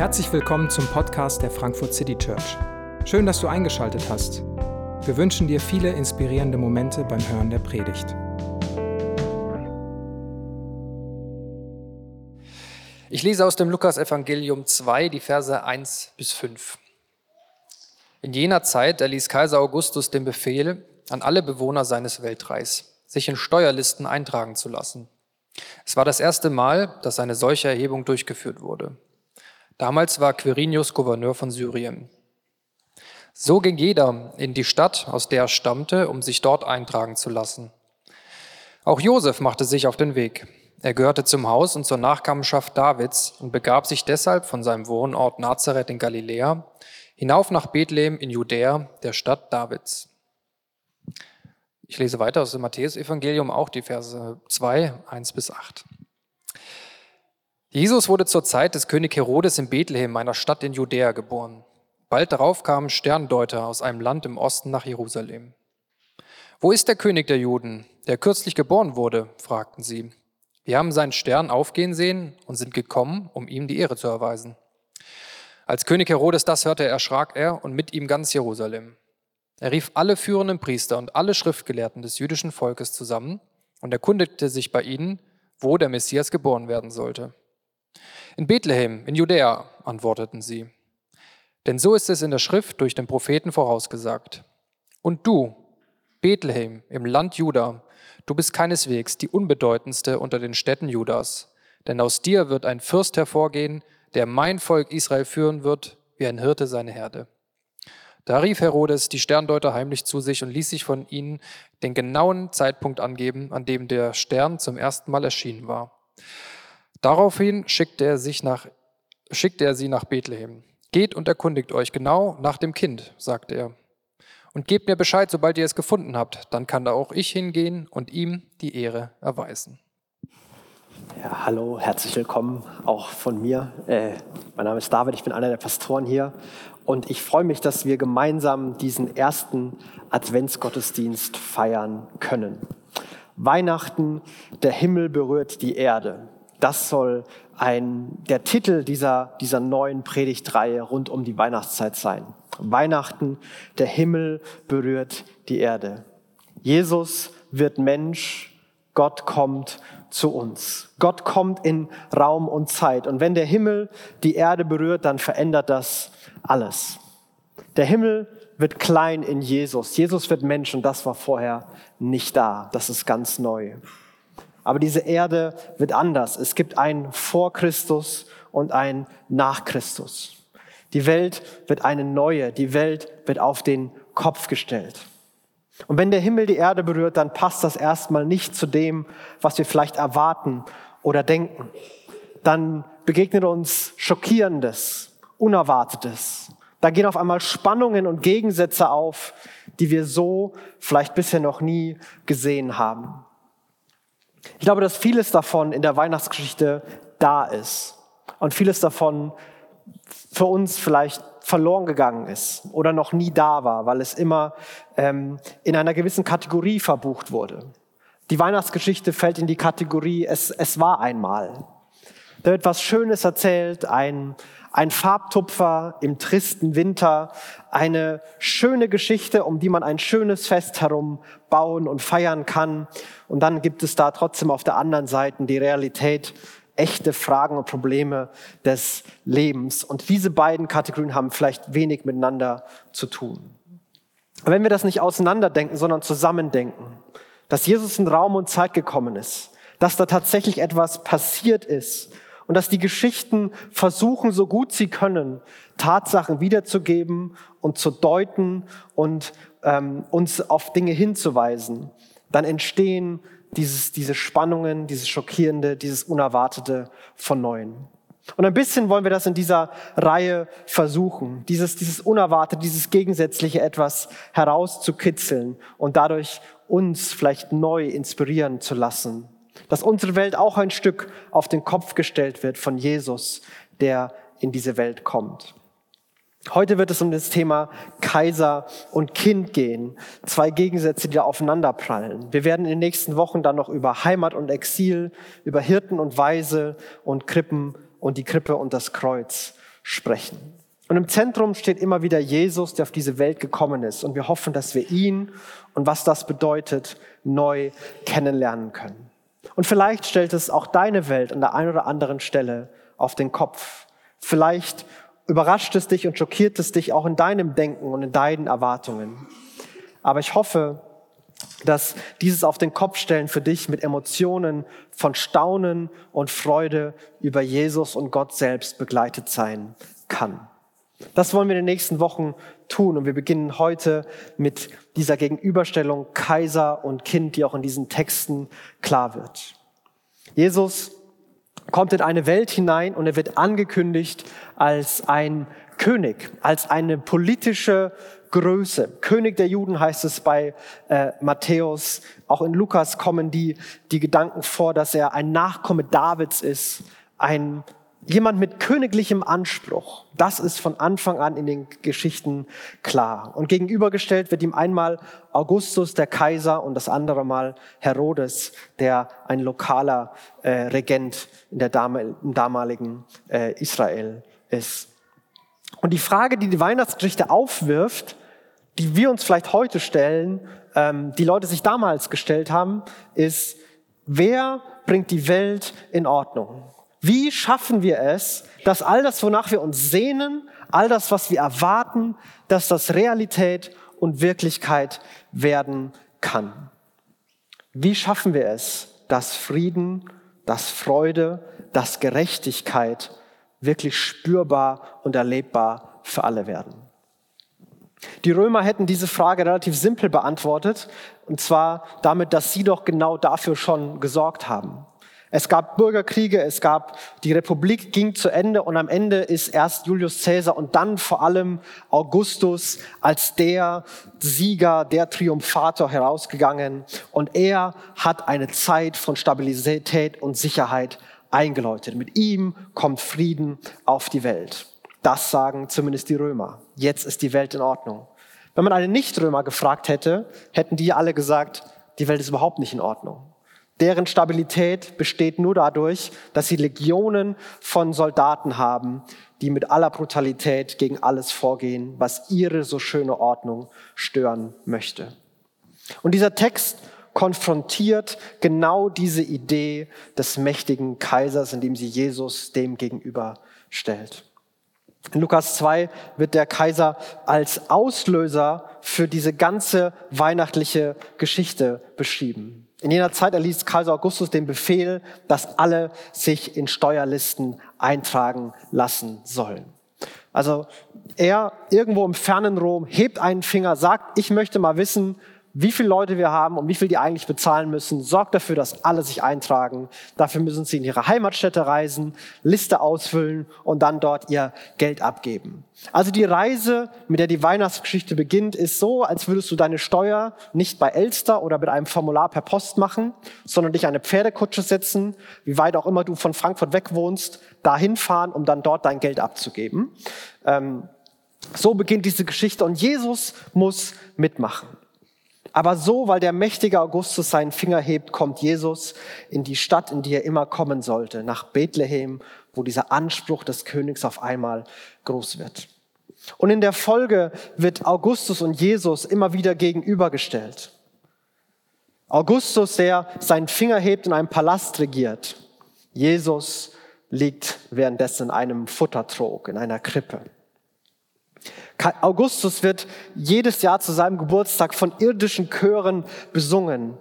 Herzlich willkommen zum Podcast der Frankfurt City Church. Schön, dass du eingeschaltet hast. Wir wünschen dir viele inspirierende Momente beim Hören der Predigt. Ich lese aus dem Lukas-Evangelium 2 die Verse 1 bis 5. In jener Zeit erließ Kaiser Augustus den Befehl an alle Bewohner seines Weltreichs, sich in Steuerlisten eintragen zu lassen. Es war das erste Mal, dass eine solche Erhebung durchgeführt wurde. Damals war Quirinius Gouverneur von Syrien. So ging jeder in die Stadt, aus der er stammte, um sich dort eintragen zu lassen. Auch Josef machte sich auf den Weg. Er gehörte zum Haus und zur Nachkommenschaft Davids und begab sich deshalb von seinem Wohnort Nazareth in Galiläa hinauf nach Bethlehem in Judäa, der Stadt Davids. Ich lese weiter aus dem Matthäus-Evangelium auch die Verse 2, 1 bis 8. Jesus wurde zur Zeit des König Herodes in Bethlehem, einer Stadt in Judäa, geboren. Bald darauf kamen Sterndeuter aus einem Land im Osten nach Jerusalem. Wo ist der König der Juden, der kürzlich geboren wurde? fragten sie. Wir haben seinen Stern aufgehen sehen und sind gekommen, um ihm die Ehre zu erweisen. Als König Herodes das hörte, erschrak er und mit ihm ganz Jerusalem. Er rief alle führenden Priester und alle Schriftgelehrten des jüdischen Volkes zusammen und erkundigte sich bei ihnen, wo der Messias geboren werden sollte. In Bethlehem, in Judäa, antworteten sie. Denn so ist es in der Schrift durch den Propheten vorausgesagt. Und du, Bethlehem, im Land Juda, du bist keineswegs die unbedeutendste unter den Städten Judas, denn aus dir wird ein Fürst hervorgehen, der mein Volk Israel führen wird, wie ein Hirte seine Herde. Da rief Herodes die Sterndeuter heimlich zu sich und ließ sich von ihnen den genauen Zeitpunkt angeben, an dem der Stern zum ersten Mal erschienen war. Daraufhin schickte er, sich nach, schickte er sie nach Bethlehem. Geht und erkundigt euch genau nach dem Kind, sagte er. Und gebt mir Bescheid, sobald ihr es gefunden habt. Dann kann da auch ich hingehen und ihm die Ehre erweisen. Ja, hallo, herzlich willkommen auch von mir. Äh, mein Name ist David, ich bin einer der Pastoren hier und ich freue mich, dass wir gemeinsam diesen ersten Adventsgottesdienst feiern können. Weihnachten, der Himmel berührt die Erde. Das soll ein, der Titel dieser, dieser neuen Predigtreihe rund um die Weihnachtszeit sein. Weihnachten, der Himmel berührt die Erde. Jesus wird Mensch, Gott kommt zu uns. Gott kommt in Raum und Zeit. Und wenn der Himmel die Erde berührt, dann verändert das alles. Der Himmel wird klein in Jesus. Jesus wird Mensch und das war vorher nicht da. Das ist ganz neu. Aber diese Erde wird anders. Es gibt ein vor Christus und ein nach Christus. Die Welt wird eine neue. Die Welt wird auf den Kopf gestellt. Und wenn der Himmel die Erde berührt, dann passt das erstmal nicht zu dem, was wir vielleicht erwarten oder denken. Dann begegnet uns Schockierendes, Unerwartetes. Da gehen auf einmal Spannungen und Gegensätze auf, die wir so vielleicht bisher noch nie gesehen haben. Ich glaube, dass vieles davon in der Weihnachtsgeschichte da ist und vieles davon für uns vielleicht verloren gegangen ist oder noch nie da war, weil es immer ähm, in einer gewissen Kategorie verbucht wurde. Die Weihnachtsgeschichte fällt in die Kategorie es, es war einmal. Da wird was Schönes erzählt, ein, ein Farbtupfer im tristen Winter, eine schöne Geschichte, um die man ein schönes Fest herum bauen und feiern kann. Und dann gibt es da trotzdem auf der anderen Seite die Realität, echte Fragen und Probleme des Lebens. Und diese beiden Kategorien haben vielleicht wenig miteinander zu tun. Aber wenn wir das nicht auseinanderdenken, sondern zusammendenken, dass Jesus in Raum und Zeit gekommen ist, dass da tatsächlich etwas passiert ist und dass die Geschichten versuchen, so gut sie können, Tatsachen wiederzugeben und zu deuten und ähm, uns auf Dinge hinzuweisen, dann entstehen dieses, diese Spannungen, dieses Schockierende, dieses Unerwartete von Neuem. Und ein bisschen wollen wir das in dieser Reihe versuchen, dieses, dieses Unerwartete, dieses Gegensätzliche etwas herauszukitzeln und dadurch uns vielleicht neu inspirieren zu lassen. Dass unsere Welt auch ein Stück auf den Kopf gestellt wird von Jesus, der in diese Welt kommt. Heute wird es um das Thema Kaiser und Kind gehen. Zwei Gegensätze, die da aufeinanderprallen. Wir werden in den nächsten Wochen dann noch über Heimat und Exil, über Hirten und Weise und Krippen und die Krippe und das Kreuz sprechen. Und im Zentrum steht immer wieder Jesus, der auf diese Welt gekommen ist. Und wir hoffen, dass wir ihn und was das bedeutet, neu kennenlernen können. Und vielleicht stellt es auch deine Welt an der einen oder anderen Stelle auf den Kopf. Vielleicht überrascht es dich und schockiert es dich auch in deinem Denken und in deinen Erwartungen. Aber ich hoffe, dass dieses auf den Kopf stellen für dich mit Emotionen von Staunen und Freude über Jesus und Gott selbst begleitet sein kann. Das wollen wir in den nächsten Wochen tun und wir beginnen heute mit dieser Gegenüberstellung Kaiser und Kind, die auch in diesen Texten klar wird. Jesus kommt in eine Welt hinein und er wird angekündigt als ein König, als eine politische Größe. König der Juden heißt es bei äh, Matthäus. Auch in Lukas kommen die, die Gedanken vor, dass er ein Nachkomme Davids ist, ein jemand mit königlichem Anspruch. Das ist von Anfang an in den Geschichten klar. Und gegenübergestellt wird ihm einmal Augustus, der Kaiser, und das andere Mal Herodes, der ein lokaler äh, Regent in der Dame, im damaligen äh, Israel ist. Und die Frage, die die Weihnachtsgeschichte aufwirft, die wir uns vielleicht heute stellen, ähm, die Leute sich damals gestellt haben, ist, wer bringt die Welt in Ordnung? Wie schaffen wir es, dass all das, wonach wir uns sehnen, all das, was wir erwarten, dass das Realität und Wirklichkeit werden kann? Wie schaffen wir es, dass Frieden, dass Freude, dass Gerechtigkeit wirklich spürbar und erlebbar für alle werden? Die Römer hätten diese Frage relativ simpel beantwortet, und zwar damit, dass sie doch genau dafür schon gesorgt haben. Es gab Bürgerkriege, es gab, die Republik ging zu Ende und am Ende ist erst Julius Caesar und dann vor allem Augustus als der Sieger, der Triumphator herausgegangen und er hat eine Zeit von Stabilität und Sicherheit eingeläutet. Mit ihm kommt Frieden auf die Welt. Das sagen zumindest die Römer. Jetzt ist die Welt in Ordnung. Wenn man einen Nicht-Römer gefragt hätte, hätten die alle gesagt, die Welt ist überhaupt nicht in Ordnung. Deren Stabilität besteht nur dadurch, dass sie Legionen von Soldaten haben, die mit aller Brutalität gegen alles vorgehen, was ihre so schöne Ordnung stören möchte. Und dieser Text konfrontiert genau diese Idee des mächtigen Kaisers, indem sie Jesus dem gegenüber stellt. In Lukas 2 wird der Kaiser als Auslöser für diese ganze weihnachtliche Geschichte beschrieben. In jener Zeit erließ Kaiser Augustus den Befehl, dass alle sich in Steuerlisten eintragen lassen sollen. Also er irgendwo im fernen Rom hebt einen Finger, sagt, ich möchte mal wissen, wie viele Leute wir haben und wie viel die eigentlich bezahlen müssen. Sorgt dafür, dass alle sich eintragen. Dafür müssen sie in ihre Heimatstätte reisen, Liste ausfüllen und dann dort ihr Geld abgeben. Also die Reise, mit der die Weihnachtsgeschichte beginnt, ist so, als würdest du deine Steuer nicht bei Elster oder mit einem Formular per Post machen, sondern dich eine Pferdekutsche setzen, wie weit auch immer du von Frankfurt weg wohnst, dahin fahren, um dann dort dein Geld abzugeben. Ähm, so beginnt diese Geschichte und Jesus muss mitmachen. Aber so, weil der mächtige Augustus seinen Finger hebt, kommt Jesus in die Stadt, in die er immer kommen sollte, nach Bethlehem, wo dieser Anspruch des Königs auf einmal groß wird. Und in der Folge wird Augustus und Jesus immer wieder gegenübergestellt. Augustus, der seinen Finger hebt und einen Palast regiert. Jesus liegt währenddessen in einem Futtertrog, in einer Krippe. Augustus wird jedes Jahr zu seinem Geburtstag von irdischen Chören besungen,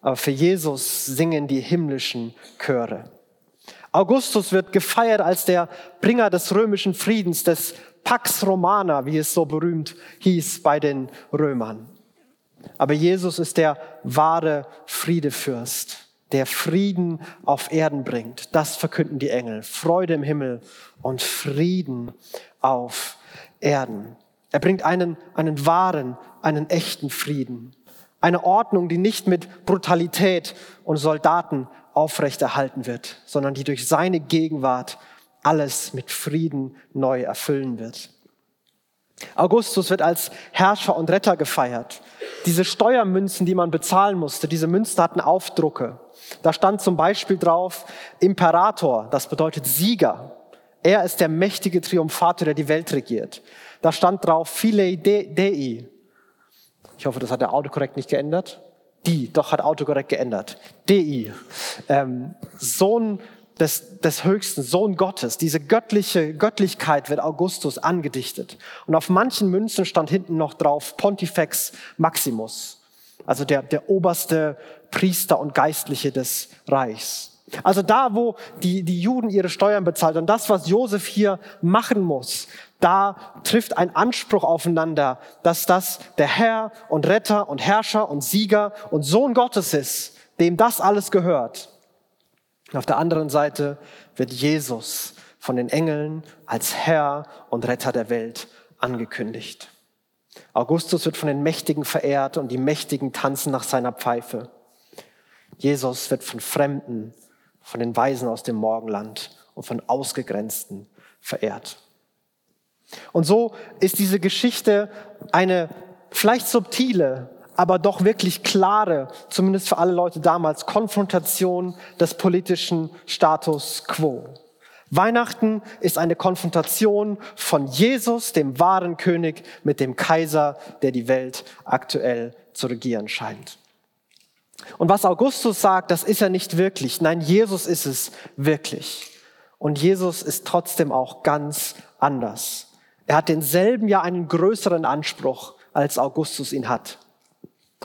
aber für Jesus singen die himmlischen Chöre. Augustus wird gefeiert als der Bringer des römischen Friedens, des Pax Romana, wie es so berühmt hieß bei den Römern. Aber Jesus ist der wahre Friedefürst, der Frieden auf Erden bringt. Das verkünden die Engel. Freude im Himmel und Frieden auf Erden. Er bringt einen, einen wahren, einen echten Frieden. Eine Ordnung, die nicht mit Brutalität und Soldaten aufrechterhalten wird, sondern die durch seine Gegenwart alles mit Frieden neu erfüllen wird. Augustus wird als Herrscher und Retter gefeiert. Diese Steuermünzen, die man bezahlen musste, diese Münzen hatten Aufdrucke. Da stand zum Beispiel drauf Imperator, das bedeutet Sieger. Er ist der mächtige Triumphator, der die Welt regiert. Da stand drauf, Filei Dei. Ich hoffe, das hat der Autokorrekt nicht geändert. Die, doch hat Autokorrekt geändert. Dei. Ähm, Sohn des, des Höchsten, Sohn Gottes. Diese göttliche Göttlichkeit wird Augustus angedichtet. Und auf manchen Münzen stand hinten noch drauf Pontifex Maximus, also der, der oberste Priester und Geistliche des Reichs. Also da, wo die, die Juden ihre Steuern bezahlt und das, was Josef hier machen muss, da trifft ein Anspruch aufeinander, dass das der Herr und Retter und Herrscher und Sieger und Sohn Gottes ist, dem das alles gehört. Und auf der anderen Seite wird Jesus von den Engeln als Herr und Retter der Welt angekündigt. Augustus wird von den Mächtigen verehrt und die Mächtigen tanzen nach seiner Pfeife. Jesus wird von Fremden, von den Weisen aus dem Morgenland und von Ausgegrenzten verehrt. Und so ist diese Geschichte eine vielleicht subtile, aber doch wirklich klare, zumindest für alle Leute damals, Konfrontation des politischen Status quo. Weihnachten ist eine Konfrontation von Jesus, dem wahren König, mit dem Kaiser, der die Welt aktuell zu regieren scheint. Und was Augustus sagt, das ist er nicht wirklich. Nein, Jesus ist es wirklich. Und Jesus ist trotzdem auch ganz anders. Er hat denselben ja einen größeren Anspruch, als Augustus ihn hat.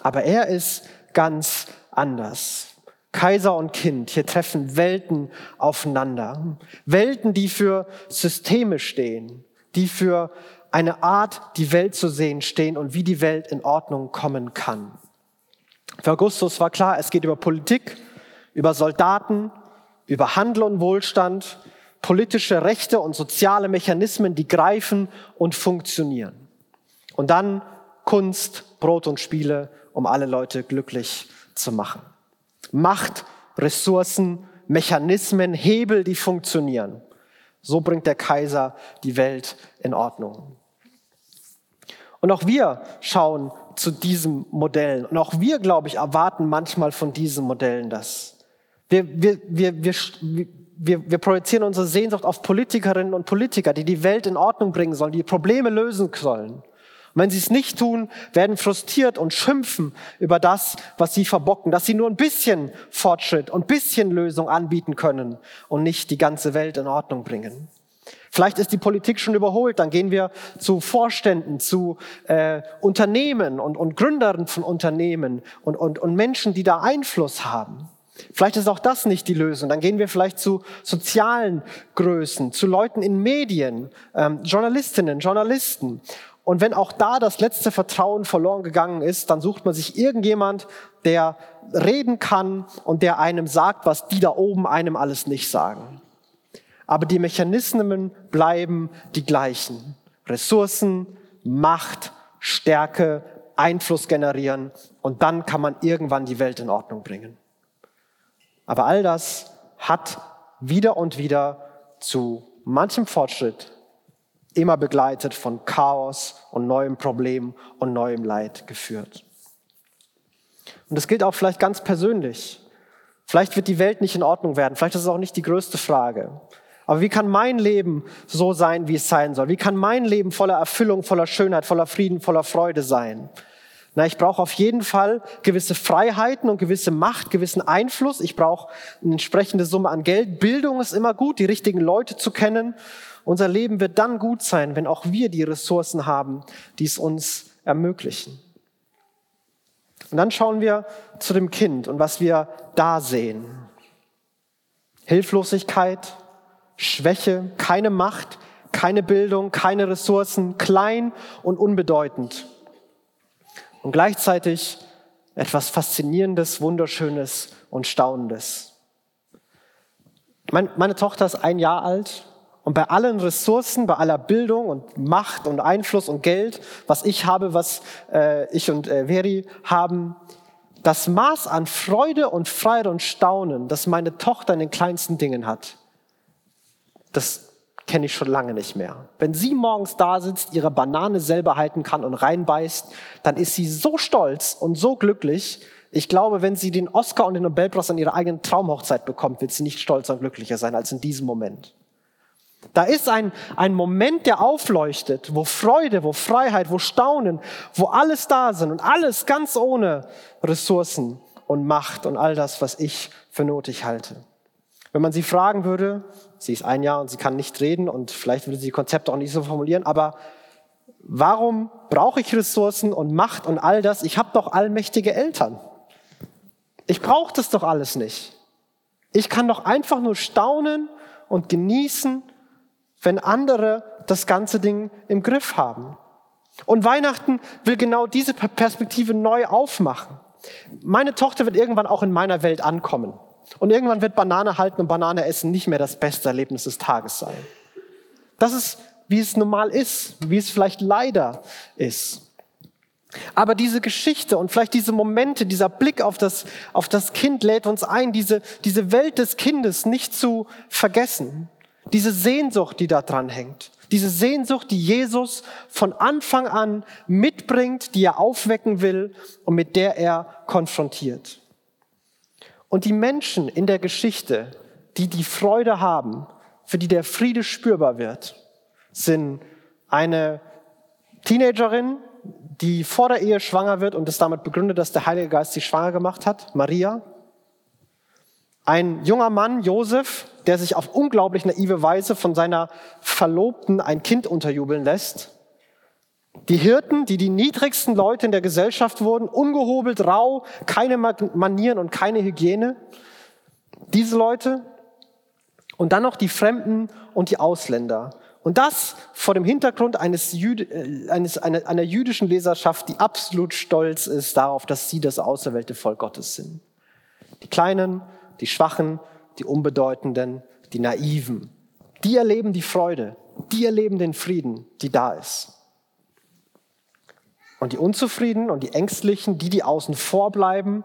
Aber er ist ganz anders. Kaiser und Kind, hier treffen Welten aufeinander. Welten, die für Systeme stehen, die für eine Art, die Welt zu sehen stehen und wie die Welt in Ordnung kommen kann. Für Augustus war klar, es geht über Politik, über Soldaten, über Handel und Wohlstand, politische Rechte und soziale Mechanismen, die greifen und funktionieren. Und dann Kunst, Brot und Spiele um alle Leute glücklich zu machen. Macht, Ressourcen, Mechanismen, Hebel, die funktionieren. So bringt der Kaiser die Welt in Ordnung. Und auch wir schauen zu diesen Modellen. Und auch wir, glaube ich, erwarten manchmal von diesen Modellen das. Wir, wir, wir, wir, wir, wir projizieren unsere Sehnsucht auf Politikerinnen und Politiker, die die Welt in Ordnung bringen sollen, die Probleme lösen sollen. Und wenn sie es nicht tun, werden frustriert und schimpfen über das, was sie verbocken, dass sie nur ein bisschen Fortschritt und ein bisschen Lösung anbieten können und nicht die ganze Welt in Ordnung bringen. Vielleicht ist die Politik schon überholt, dann gehen wir zu Vorständen, zu äh, Unternehmen und, und Gründern von Unternehmen und, und, und Menschen, die da Einfluss haben. Vielleicht ist auch das nicht die Lösung. Dann gehen wir vielleicht zu sozialen Größen, zu Leuten in Medien, ähm, Journalistinnen, Journalisten und wenn auch da das letzte Vertrauen verloren gegangen ist, dann sucht man sich irgendjemand, der reden kann und der einem sagt, was die da oben einem alles nicht sagen. Aber die Mechanismen bleiben die gleichen. Ressourcen, Macht, Stärke, Einfluss generieren und dann kann man irgendwann die Welt in Ordnung bringen. Aber all das hat wieder und wieder zu manchem Fortschritt immer begleitet von Chaos und neuem Problem und neuem Leid geführt. Und das gilt auch vielleicht ganz persönlich. Vielleicht wird die Welt nicht in Ordnung werden. Vielleicht ist es auch nicht die größte Frage. Aber wie kann mein Leben so sein, wie es sein soll? Wie kann mein Leben voller Erfüllung, voller Schönheit, voller Frieden, voller Freude sein? Na, ich brauche auf jeden Fall gewisse Freiheiten und gewisse Macht, gewissen Einfluss. Ich brauche eine entsprechende Summe an Geld. Bildung ist immer gut, die richtigen Leute zu kennen unser Leben wird dann gut sein, wenn auch wir die Ressourcen haben, die es uns ermöglichen. Und dann schauen wir zu dem Kind und was wir da sehen. Hilflosigkeit, Schwäche, keine Macht, keine Bildung, keine Ressourcen, klein und unbedeutend. Und gleichzeitig etwas Faszinierendes, Wunderschönes und Staunendes. Meine Tochter ist ein Jahr alt und bei allen Ressourcen, bei aller Bildung und Macht und Einfluss und Geld, was ich habe, was äh, ich und äh, Veri haben, das Maß an Freude und Freude und Staunen, das meine Tochter in den kleinsten Dingen hat, das kenne ich schon lange nicht mehr. Wenn sie morgens da sitzt, ihre Banane selber halten kann und reinbeißt, dann ist sie so stolz und so glücklich. Ich glaube, wenn sie den Oscar und den Nobelpreis an ihrer eigenen Traumhochzeit bekommt, wird sie nicht stolzer und glücklicher sein als in diesem Moment. Da ist ein, ein Moment, der aufleuchtet, wo Freude, wo Freiheit, wo Staunen, wo alles da sind und alles ganz ohne Ressourcen und Macht und all das, was ich für notig halte. Wenn man sie fragen würde, sie ist ein Jahr und sie kann nicht reden und vielleicht würde sie die Konzepte auch nicht so formulieren, aber warum brauche ich Ressourcen und Macht und all das? Ich habe doch allmächtige Eltern. Ich brauche das doch alles nicht. Ich kann doch einfach nur staunen und genießen wenn andere das ganze Ding im Griff haben. Und Weihnachten will genau diese Perspektive neu aufmachen. Meine Tochter wird irgendwann auch in meiner Welt ankommen. Und irgendwann wird Banane halten und Banane essen nicht mehr das beste Erlebnis des Tages sein. Das ist, wie es normal ist, wie es vielleicht leider ist. Aber diese Geschichte und vielleicht diese Momente, dieser Blick auf das, auf das Kind lädt uns ein, diese, diese Welt des Kindes nicht zu vergessen. Diese Sehnsucht, die da dran hängt. Diese Sehnsucht, die Jesus von Anfang an mitbringt, die er aufwecken will und mit der er konfrontiert. Und die Menschen in der Geschichte, die die Freude haben, für die der Friede spürbar wird, sind eine Teenagerin, die vor der Ehe schwanger wird und es damit begründet, dass der Heilige Geist sie schwanger gemacht hat, Maria. Ein junger Mann, Josef, der sich auf unglaublich naive Weise von seiner Verlobten ein Kind unterjubeln lässt. Die Hirten, die die niedrigsten Leute in der Gesellschaft wurden, ungehobelt, rau, keine Manieren und keine Hygiene. Diese Leute. Und dann noch die Fremden und die Ausländer. Und das vor dem Hintergrund eines, Jüd äh, eines einer, einer jüdischen Leserschaft, die absolut stolz ist darauf, dass sie das auserwählte Volk Gottes sind. Die Kleinen, die Schwachen, die Unbedeutenden, die Naiven. Die erleben die Freude, die erleben den Frieden, die da ist. Und die Unzufriedenen und die Ängstlichen, die, die außen vor bleiben,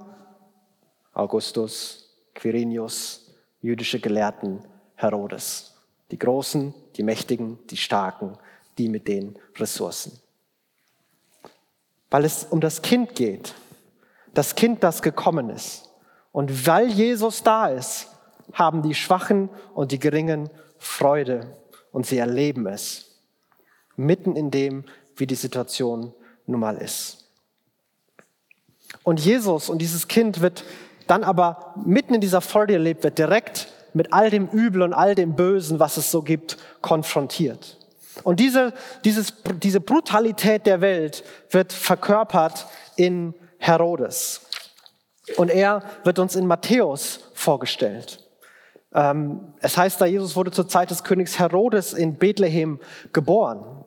Augustus, Quirinius, jüdische Gelehrten, Herodes. Die Großen, die Mächtigen, die Starken, die mit den Ressourcen. Weil es um das Kind geht, das Kind, das gekommen ist. Und weil Jesus da ist, haben die Schwachen und die Geringen Freude und sie erleben es. Mitten in dem, wie die Situation nun mal ist. Und Jesus und dieses Kind wird dann aber mitten in dieser Freude erlebt, wird direkt mit all dem Übel und all dem Bösen, was es so gibt, konfrontiert. Und diese, dieses, diese Brutalität der Welt wird verkörpert in Herodes. Und er wird uns in Matthäus vorgestellt. Ähm, es heißt da, Jesus wurde zur Zeit des Königs Herodes in Bethlehem geboren.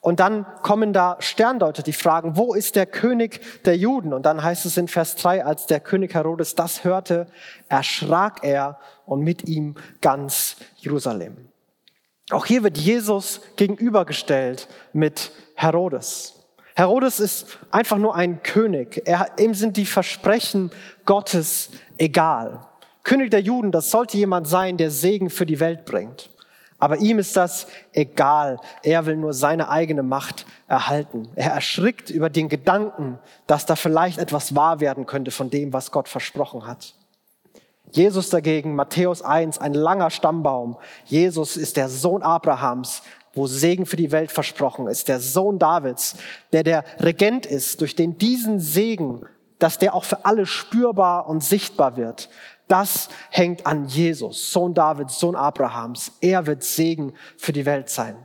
Und dann kommen da Sterndeuter, die fragen, wo ist der König der Juden? Und dann heißt es in Vers 3, als der König Herodes das hörte, erschrak er und mit ihm ganz Jerusalem. Auch hier wird Jesus gegenübergestellt mit Herodes. Herodes ist einfach nur ein König. Er, ihm sind die Versprechen Gottes egal. König der Juden, das sollte jemand sein, der Segen für die Welt bringt. Aber ihm ist das egal. Er will nur seine eigene Macht erhalten. Er erschrickt über den Gedanken, dass da vielleicht etwas wahr werden könnte von dem, was Gott versprochen hat. Jesus dagegen, Matthäus 1, ein langer Stammbaum. Jesus ist der Sohn Abrahams, wo Segen für die Welt versprochen ist. Der Sohn Davids, der der Regent ist, durch den diesen Segen, dass der auch für alle spürbar und sichtbar wird. Das hängt an Jesus, Sohn Davids, Sohn Abrahams. Er wird Segen für die Welt sein.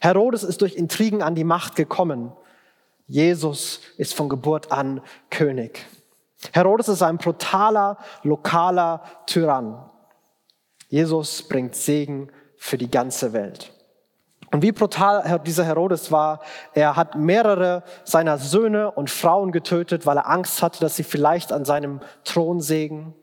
Herodes ist durch Intrigen an die Macht gekommen. Jesus ist von Geburt an König. Herodes ist ein brutaler, lokaler Tyrann. Jesus bringt Segen für die ganze Welt. Und wie brutal dieser Herodes war, er hat mehrere seiner Söhne und Frauen getötet, weil er Angst hatte, dass sie vielleicht an seinem Thron sägen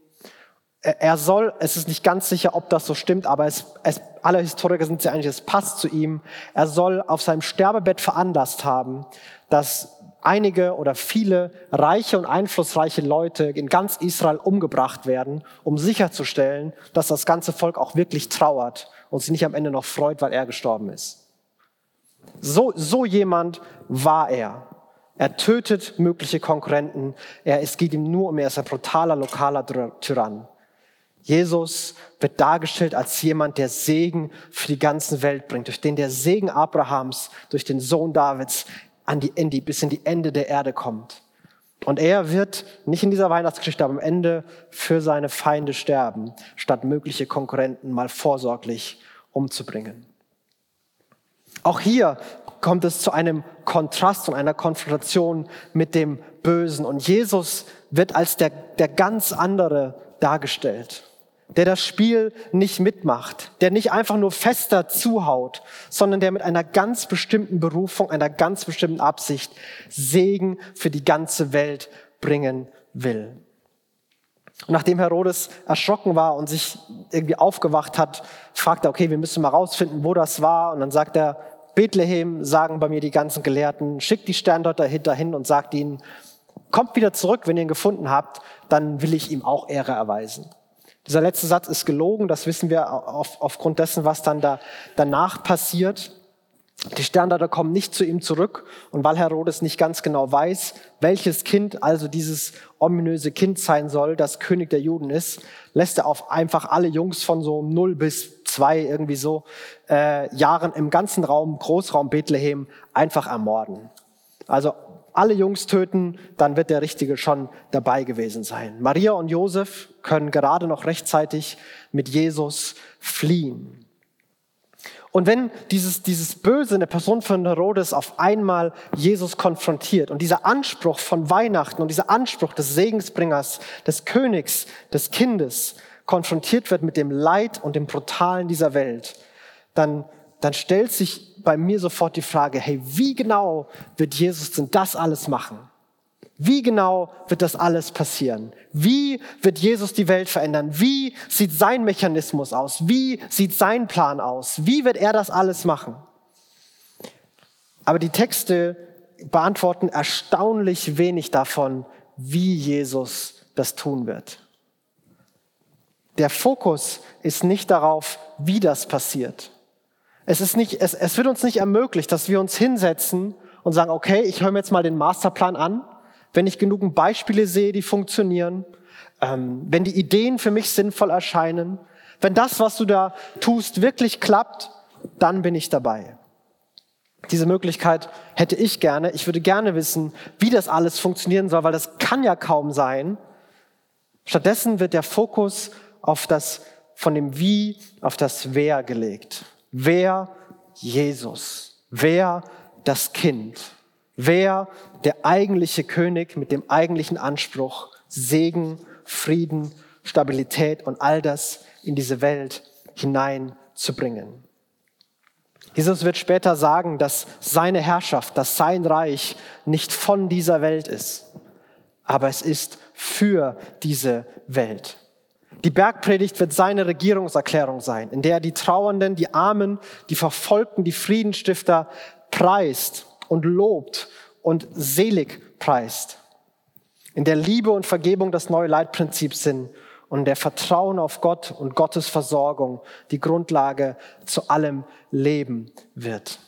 er soll, es ist nicht ganz sicher, ob das so stimmt, aber es, es, alle Historiker sind sich eigentlich, es passt zu ihm, er soll auf seinem Sterbebett veranlasst haben, dass einige oder viele reiche und einflussreiche Leute in ganz Israel umgebracht werden, um sicherzustellen, dass das ganze Volk auch wirklich trauert und sich nicht am Ende noch freut, weil er gestorben ist. So, so jemand war er. Er tötet mögliche Konkurrenten. Er, es geht ihm nur um, er ist ein brutaler, lokaler Tyrann. Jesus wird dargestellt als jemand, der Segen für die ganze Welt bringt, durch den der Segen Abrahams, durch den Sohn Davids an die, in die, bis in die Ende der Erde kommt. Und er wird nicht in dieser Weihnachtsgeschichte, aber am Ende für seine Feinde sterben, statt mögliche Konkurrenten mal vorsorglich umzubringen. Auch hier kommt es zu einem Kontrast und einer Konfrontation mit dem Bösen. Und Jesus wird als der, der ganz andere dargestellt, der das Spiel nicht mitmacht, der nicht einfach nur fester zuhaut, sondern der mit einer ganz bestimmten Berufung, einer ganz bestimmten Absicht Segen für die ganze Welt bringen will. Und nachdem Herodes erschrocken war und sich irgendwie aufgewacht hat, fragt er, okay, wir müssen mal rausfinden, wo das war. Und dann sagt er, Bethlehem, sagen bei mir die ganzen Gelehrten, schickt die Sterndeuter dahin und sagt ihnen, kommt wieder zurück, wenn ihr ihn gefunden habt, dann will ich ihm auch Ehre erweisen. Dieser letzte Satz ist gelogen, das wissen wir auf, aufgrund dessen, was dann da, danach passiert. Die Sterndeuter kommen nicht zu ihm zurück und weil Herodes nicht ganz genau weiß, welches Kind also dieses ominöse Kind sein soll, das König der Juden ist, lässt er auf einfach alle Jungs von so 0 bis 2 irgendwie so äh, Jahren im ganzen Raum, Großraum Bethlehem einfach ermorden. Also alle Jungs töten, dann wird der Richtige schon dabei gewesen sein. Maria und Josef können gerade noch rechtzeitig mit Jesus fliehen. Und wenn dieses, dieses Böse in der Person von Herodes auf einmal Jesus konfrontiert und dieser Anspruch von Weihnachten und dieser Anspruch des Segensbringers, des Königs, des Kindes konfrontiert wird mit dem Leid und dem Brutalen dieser Welt, dann, dann stellt sich bei mir sofort die Frage, hey, wie genau wird Jesus denn das alles machen? Wie genau wird das alles passieren? Wie wird Jesus die Welt verändern? Wie sieht sein Mechanismus aus? Wie sieht sein Plan aus? Wie wird er das alles machen? Aber die Texte beantworten erstaunlich wenig davon, wie Jesus das tun wird. Der Fokus ist nicht darauf, wie das passiert. Es, ist nicht, es, es wird uns nicht ermöglicht, dass wir uns hinsetzen und sagen, okay, ich höre mir jetzt mal den Masterplan an wenn ich genug Beispiele sehe, die funktionieren, ähm, wenn die Ideen für mich sinnvoll erscheinen, wenn das, was du da tust, wirklich klappt, dann bin ich dabei. Diese Möglichkeit hätte ich gerne. Ich würde gerne wissen, wie das alles funktionieren soll, weil das kann ja kaum sein. Stattdessen wird der Fokus auf das, von dem Wie auf das Wer gelegt. Wer Jesus? Wer das Kind? Wer der eigentliche König mit dem eigentlichen Anspruch, Segen, Frieden, Stabilität und all das in diese Welt hineinzubringen. Jesus wird später sagen, dass seine Herrschaft, dass sein Reich nicht von dieser Welt ist, aber es ist für diese Welt. Die Bergpredigt wird seine Regierungserklärung sein, in der er die Trauernden, die Armen, die Verfolgten, die Friedenstifter preist und lobt und selig preist. In der Liebe und Vergebung das neue Leitprinzip sind und der Vertrauen auf Gott und Gottes Versorgung die Grundlage zu allem Leben wird.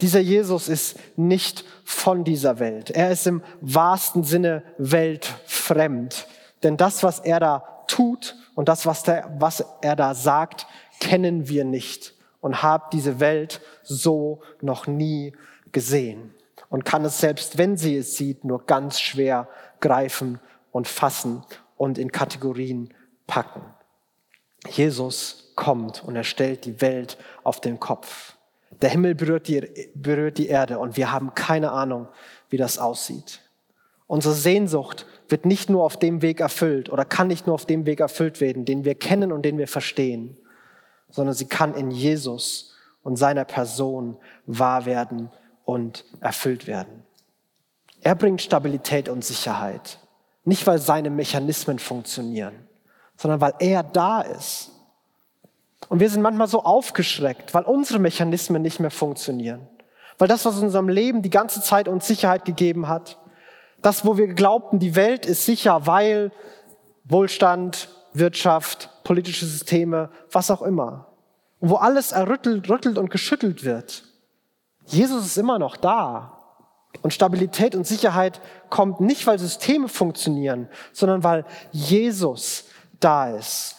Dieser Jesus ist nicht von dieser Welt. Er ist im wahrsten Sinne weltfremd. Denn das, was er da tut und das, was, der, was er da sagt, kennen wir nicht und haben diese Welt so noch nie gesehen und kann es selbst, wenn sie es sieht, nur ganz schwer greifen und fassen und in Kategorien packen. Jesus kommt und er stellt die Welt auf den Kopf. Der Himmel berührt die, berührt die Erde und wir haben keine Ahnung, wie das aussieht. Unsere Sehnsucht wird nicht nur auf dem Weg erfüllt oder kann nicht nur auf dem Weg erfüllt werden, den wir kennen und den wir verstehen, sondern sie kann in Jesus und seiner Person wahr werden und erfüllt werden. Er bringt Stabilität und Sicherheit. Nicht, weil seine Mechanismen funktionieren, sondern weil er da ist. Und wir sind manchmal so aufgeschreckt, weil unsere Mechanismen nicht mehr funktionieren. Weil das, was in unserem Leben die ganze Zeit uns Sicherheit gegeben hat, das, wo wir glaubten, die Welt ist sicher, weil Wohlstand, Wirtschaft, politische Systeme, was auch immer. Und wo alles errüttelt, rüttelt und geschüttelt wird. Jesus ist immer noch da. Und Stabilität und Sicherheit kommt nicht, weil Systeme funktionieren, sondern weil Jesus da ist.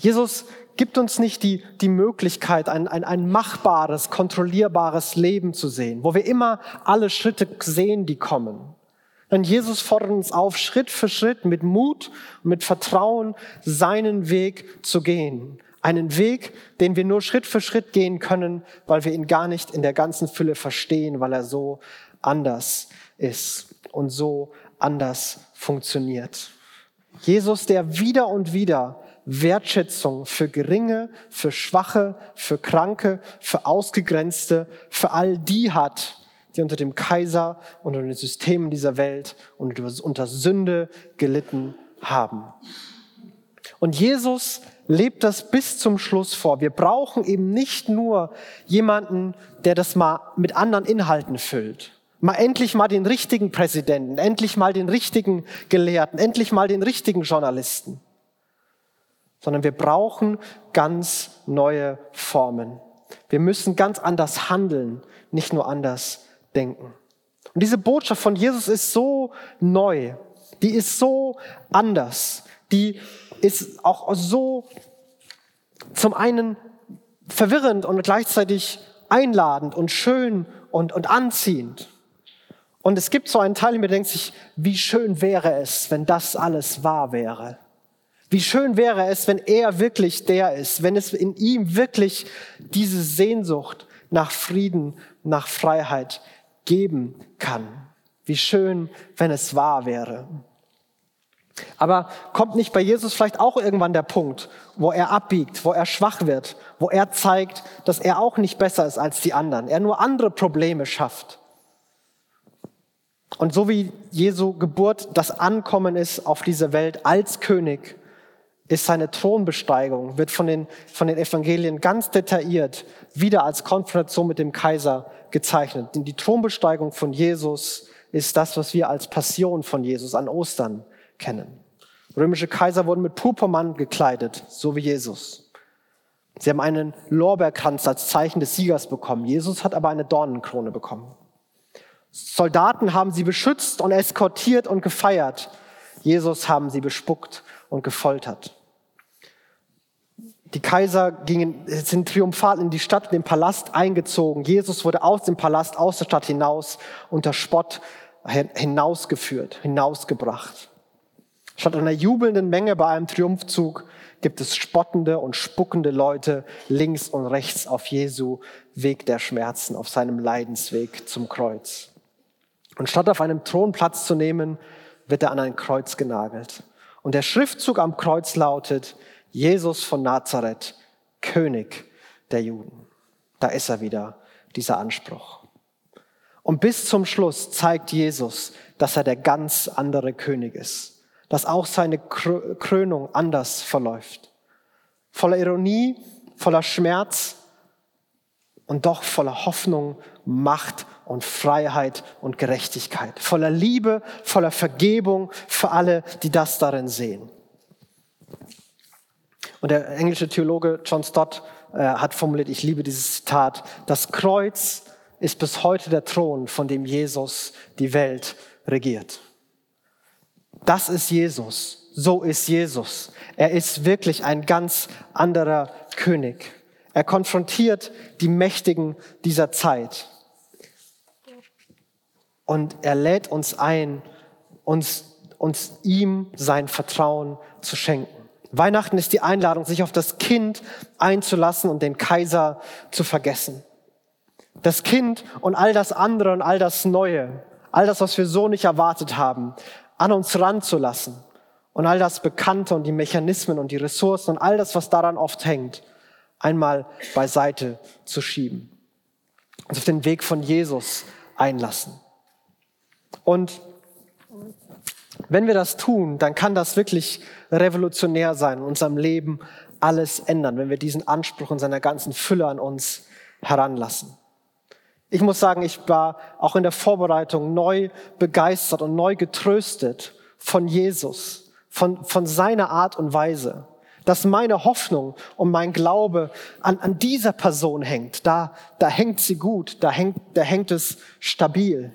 Jesus gibt uns nicht die, die Möglichkeit, ein, ein, ein machbares, kontrollierbares Leben zu sehen, wo wir immer alle Schritte sehen, die kommen. Denn Jesus fordert uns auf, Schritt für Schritt mit Mut und mit Vertrauen seinen Weg zu gehen. Einen Weg, den wir nur Schritt für Schritt gehen können, weil wir ihn gar nicht in der ganzen Fülle verstehen, weil er so anders ist und so anders funktioniert. Jesus, der wieder und wieder Wertschätzung für Geringe, für Schwache, für Kranke, für Ausgegrenzte, für all die hat, die unter dem Kaiser, unter den Systemen dieser Welt und unter Sünde gelitten haben. Und Jesus lebt das bis zum Schluss vor. Wir brauchen eben nicht nur jemanden, der das mal mit anderen Inhalten füllt. Mal endlich mal den richtigen Präsidenten, endlich mal den richtigen Gelehrten, endlich mal den richtigen Journalisten sondern wir brauchen ganz neue Formen. Wir müssen ganz anders handeln, nicht nur anders denken. Und diese Botschaft von Jesus ist so neu, die ist so anders, die ist auch so zum einen verwirrend und gleichzeitig einladend und schön und, und anziehend. Und es gibt so einen Teil, in mir denkt sich, wie schön wäre es, wenn das alles wahr wäre. Wie schön wäre es, wenn er wirklich der ist, wenn es in ihm wirklich diese Sehnsucht nach Frieden, nach Freiheit geben kann. Wie schön, wenn es wahr wäre. Aber kommt nicht bei Jesus vielleicht auch irgendwann der Punkt, wo er abbiegt, wo er schwach wird, wo er zeigt, dass er auch nicht besser ist als die anderen, er nur andere Probleme schafft? Und so wie Jesu Geburt das Ankommen ist auf diese Welt als König, ist seine Thronbesteigung, wird von den, von den Evangelien ganz detailliert wieder als Konfrontation mit dem Kaiser gezeichnet. Denn die Thronbesteigung von Jesus ist das, was wir als Passion von Jesus an Ostern kennen. Römische Kaiser wurden mit Purpurmann gekleidet, so wie Jesus. Sie haben einen Lorbeerkranz als Zeichen des Siegers bekommen. Jesus hat aber eine Dornenkrone bekommen. Soldaten haben sie beschützt und eskortiert und gefeiert. Jesus haben sie bespuckt und gefoltert. Die Kaiser gingen, sind triumphal in die Stadt, in den Palast eingezogen. Jesus wurde aus dem Palast, aus der Stadt hinaus, unter Spott hinausgeführt, hinausgebracht. Statt einer jubelnden Menge bei einem Triumphzug gibt es spottende und spuckende Leute links und rechts auf Jesu Weg der Schmerzen, auf seinem Leidensweg zum Kreuz. Und statt auf einem Thron Platz zu nehmen, wird er an ein Kreuz genagelt. Und der Schriftzug am Kreuz lautet, Jesus von Nazareth, König der Juden. Da ist er wieder, dieser Anspruch. Und bis zum Schluss zeigt Jesus, dass er der ganz andere König ist, dass auch seine Krönung anders verläuft. Voller Ironie, voller Schmerz und doch voller Hoffnung, Macht und Freiheit und Gerechtigkeit, voller Liebe, voller Vergebung für alle, die das darin sehen. Und der englische Theologe John Stott äh, hat formuliert, ich liebe dieses Zitat, das Kreuz ist bis heute der Thron, von dem Jesus die Welt regiert. Das ist Jesus. So ist Jesus. Er ist wirklich ein ganz anderer König. Er konfrontiert die Mächtigen dieser Zeit. Und er lädt uns ein, uns, uns ihm sein Vertrauen zu schenken. Weihnachten ist die Einladung, sich auf das Kind einzulassen und den Kaiser zu vergessen. Das Kind und all das andere und all das Neue, all das, was wir so nicht erwartet haben, an uns ranzulassen und all das Bekannte und die Mechanismen und die Ressourcen und all das, was daran oft hängt, einmal beiseite zu schieben. Uns auf den Weg von Jesus einlassen. Und wenn wir das tun, dann kann das wirklich revolutionär sein, in unserem Leben alles ändern, wenn wir diesen Anspruch in seiner ganzen Fülle an uns heranlassen. Ich muss sagen, ich war auch in der Vorbereitung neu begeistert und neu getröstet von Jesus, von, von seiner Art und Weise, dass meine Hoffnung und mein Glaube an, an dieser Person hängt. Da, da hängt sie gut, da hängt, da hängt es stabil.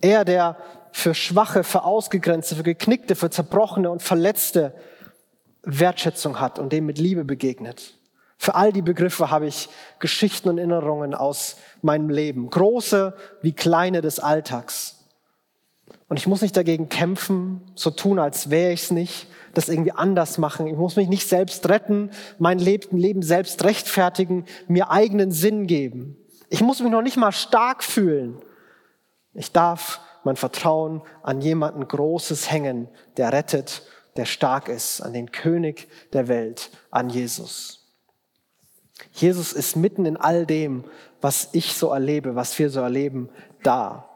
Er, der für Schwache, für Ausgegrenzte, für Geknickte, für Zerbrochene und Verletzte Wertschätzung hat und dem mit Liebe begegnet. Für all die Begriffe habe ich Geschichten und Erinnerungen aus meinem Leben, große wie kleine des Alltags. Und ich muss nicht dagegen kämpfen, so tun, als wäre ich es nicht, das irgendwie anders machen. Ich muss mich nicht selbst retten, mein Leben selbst rechtfertigen, mir eigenen Sinn geben. Ich muss mich noch nicht mal stark fühlen. Ich darf mein Vertrauen an jemanden Großes hängen, der rettet, der stark ist, an den König der Welt, an Jesus. Jesus ist mitten in all dem, was ich so erlebe, was wir so erleben, da.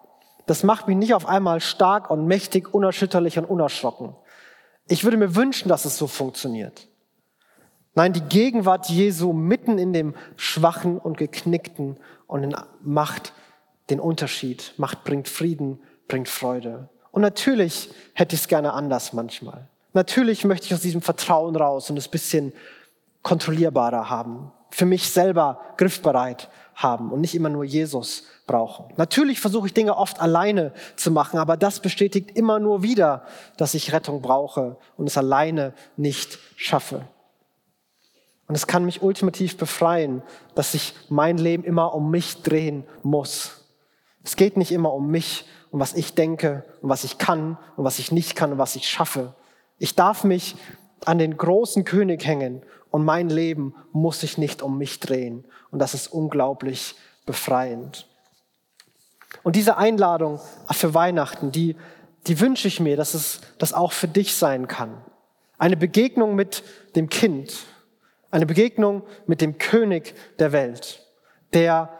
Das macht mich nicht auf einmal stark und mächtig, unerschütterlich und unerschrocken. Ich würde mir wünschen, dass es so funktioniert. Nein, die Gegenwart Jesu mitten in dem Schwachen und Geknickten und macht den Unterschied, macht, bringt Frieden, bringt Freude. Und natürlich hätte ich es gerne anders manchmal. Natürlich möchte ich aus diesem Vertrauen raus und es bisschen kontrollierbarer haben, für mich selber griffbereit haben und nicht immer nur Jesus brauchen. Natürlich versuche ich Dinge oft alleine zu machen, aber das bestätigt immer nur wieder, dass ich Rettung brauche und es alleine nicht schaffe. Und es kann mich ultimativ befreien, dass sich mein Leben immer um mich drehen muss. Es geht nicht immer um mich, um was ich denke, um was ich kann, um was ich nicht kann, um was ich schaffe. Ich darf mich an den großen König hängen und mein Leben muss sich nicht um mich drehen. Und das ist unglaublich befreiend. Und diese Einladung für Weihnachten, die, die wünsche ich mir, dass es das auch für dich sein kann. Eine Begegnung mit dem Kind, eine Begegnung mit dem König der Welt, der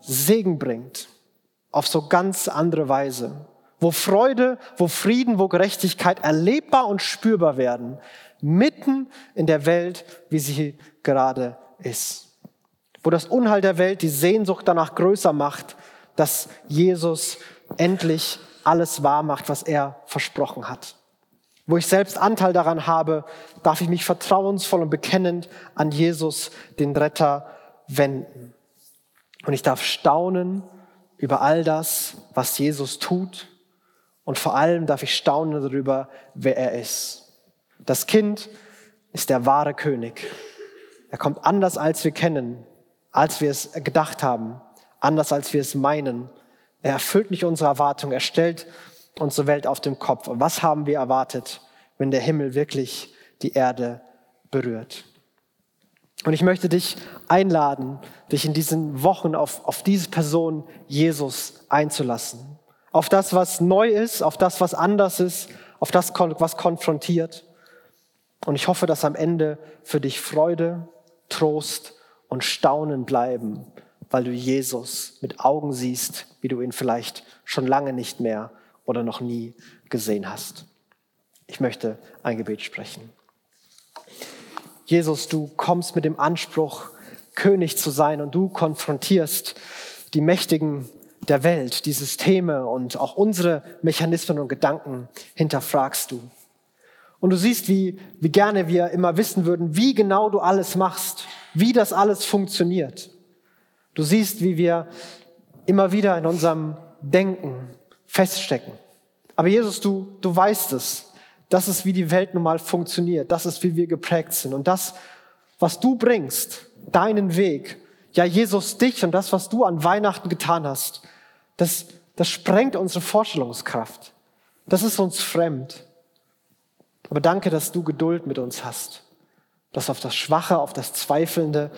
Segen bringt auf so ganz andere Weise, wo Freude, wo Frieden, wo Gerechtigkeit erlebbar und spürbar werden, mitten in der Welt, wie sie gerade ist. Wo das Unheil der Welt die Sehnsucht danach größer macht, dass Jesus endlich alles wahr macht, was er versprochen hat. Wo ich selbst Anteil daran habe, darf ich mich vertrauensvoll und bekennend an Jesus, den Retter, wenden. Und ich darf staunen über all das, was Jesus tut. Und vor allem darf ich staunen darüber, wer er ist. Das Kind ist der wahre König. Er kommt anders, als wir kennen, als wir es gedacht haben, anders, als wir es meinen. Er erfüllt nicht unsere Erwartungen, er stellt unsere Welt auf den Kopf. Und was haben wir erwartet, wenn der Himmel wirklich die Erde berührt? Und ich möchte dich einladen, dich in diesen Wochen auf, auf diese Person Jesus einzulassen. Auf das, was neu ist, auf das, was anders ist, auf das, was konfrontiert. Und ich hoffe, dass am Ende für dich Freude, Trost und Staunen bleiben, weil du Jesus mit Augen siehst, wie du ihn vielleicht schon lange nicht mehr oder noch nie gesehen hast. Ich möchte ein Gebet sprechen. Jesus, du kommst mit dem Anspruch, König zu sein und du konfrontierst die Mächtigen der Welt, die Systeme und auch unsere Mechanismen und Gedanken hinterfragst du. Und du siehst, wie, wie gerne wir immer wissen würden, wie genau du alles machst, wie das alles funktioniert. Du siehst, wie wir immer wieder in unserem Denken feststecken. Aber Jesus, du, du weißt es. Das ist, wie die Welt nun mal funktioniert. Das ist, wie wir geprägt sind. Und das, was du bringst, deinen Weg, ja, Jesus, dich und das, was du an Weihnachten getan hast, das, das sprengt unsere Vorstellungskraft. Das ist uns fremd. Aber danke, dass du Geduld mit uns hast, dass auf das Schwache, auf das Zweifelnde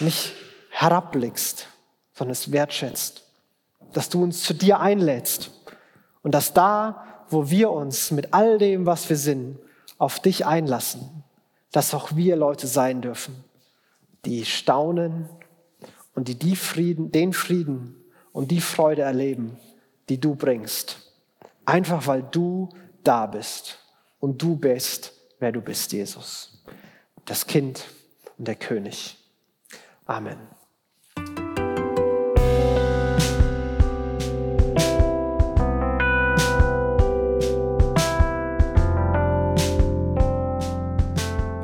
nicht herabblickst, sondern es wertschätzt, dass du uns zu dir einlädst und dass da, wo wir uns mit all dem, was wir sind, auf dich einlassen, dass auch wir Leute sein dürfen, die staunen und die, die Frieden, den Frieden und die Freude erleben, die du bringst. Einfach weil du da bist und du bist, wer du bist, Jesus. Das Kind und der König. Amen.